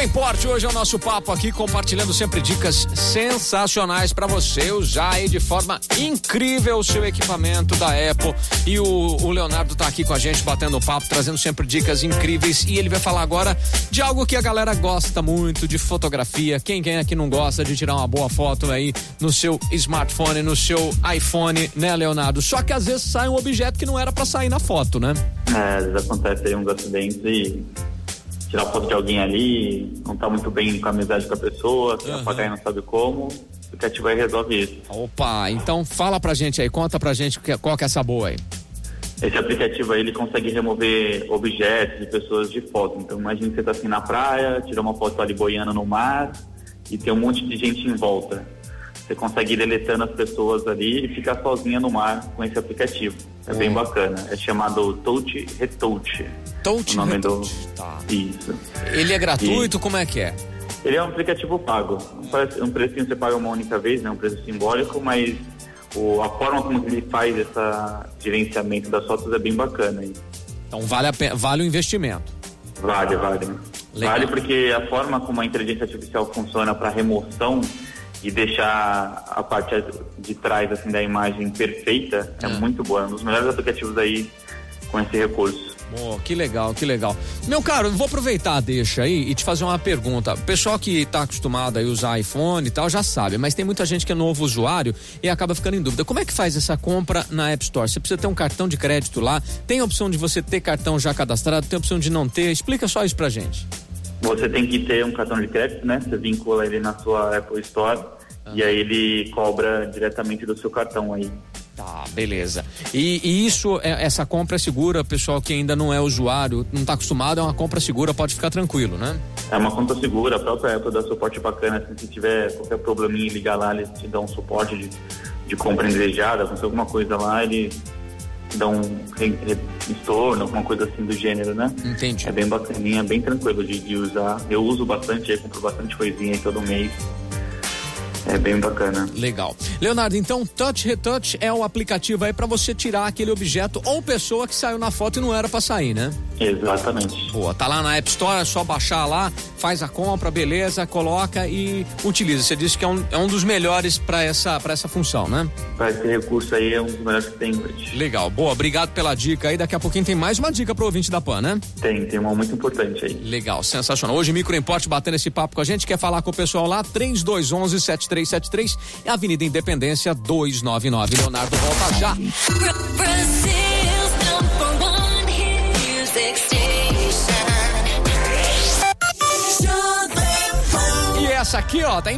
Microimporte hoje é o nosso papo aqui, compartilhando sempre dicas sensacionais para você usar aí de forma incrível o seu equipamento da Apple. E o, o Leonardo tá aqui com a gente batendo papo, trazendo sempre dicas incríveis. E ele vai falar agora de algo que a galera gosta muito, de fotografia. Quem, quem aqui não gosta de tirar uma boa foto aí no seu smartphone, no seu iPhone, né, Leonardo? Só que às vezes sai um objeto que não era para sair na foto, né? É, às vezes acontece aí uns acidentes e tirar foto de alguém ali, não tá muito bem com a amizade com a pessoa, Aham. apagar e não sabe como, o aplicativo aí resolve isso. Opa, então fala pra gente aí, conta pra gente qual que é essa boa aí. Esse aplicativo aí, ele consegue remover objetos e pessoas de foto. Então, imagine que você tá assim na praia, tira uma foto ali boiando no mar e tem um monte de gente em volta. Você consegue ir deletando as pessoas ali e ficar sozinha no mar com esse aplicativo. É bem Hum. bacana. É chamado Touch Retouch. Touch o nome Retouch, do... tá. Isso. Ele é gratuito, como é que é? Ele é um aplicativo pago. Um preço- precinho você paga uma única vez, né? Um preço simbólico, mas o, a forma como ele faz esse gerenciamento das fotos é bem bacana. E Então vale, a vale o investimento. vale, vale. Legal. Vale porque a forma como a inteligência artificial funciona para remoção e deixar a parte de trás assim da imagem perfeita é, É. muito boa. É um dos melhores aplicativos aí com esse recurso. Pô, que legal, que legal. Meu caro, vou aproveitar, deixa aí e te fazer uma pergunta. O pessoal que tá acostumado a usar iPhone e tal já sabe, mas tem muita gente que é novo usuário e acaba ficando em dúvida. Como é que faz essa compra na App Store? Você precisa ter um cartão de crédito lá? Tem a opção de você ter cartão já cadastrado? Tem a opção de não ter? Explica só isso pra gente. Você tem que ter um cartão de crédito, né? Você vincula ele na sua Apple Store e aí ele cobra diretamente do seu cartão aí. Tá, beleza. E, e isso, é- essa compra é segura, pessoal que ainda não é usuário, não tá acostumado, é uma compra segura, pode ficar tranquilo, né? É uma conta segura, a própria Apple dá suporte bacana. Assim, se tiver qualquer probleminha, ligar lá, eles te dão um suporte de, de compra indesejada, aconteceu alguma coisa lá, eles dão um estorno, alguma coisa assim do gênero, né? Entendi. É bem bacaninha, bem tranquilo de, de usar. Eu uso bastante, aí compro bastante coisinha aí todo mês. É bem bacana. Legal. Leonardo, então Touch Retouch é o aplicativo aí pra você tirar aquele objeto ou pessoa que saiu na foto e não era pra sair, né? Exatamente. Boa, tá lá na App Store, é só baixar lá, faz a compra, beleza, coloca e utiliza. Você disse que é um, é um dos melhores pra essa, pra essa função, né? Para esse recurso aí é um dos melhores que tem hoje. Legal, boa, obrigado pela dica aí. Daqui a pouquinho tem mais uma dica pro ouvinte da PAN, né? Tem, tem uma muito importante aí. Legal, sensacional. Hoje Microimporte batendo esse papo com a gente, quer falar com o pessoal lá, 3211 7373, é Avenida Independência 299. Leonardo volta já. Brazil's E essa aqui, ó, tá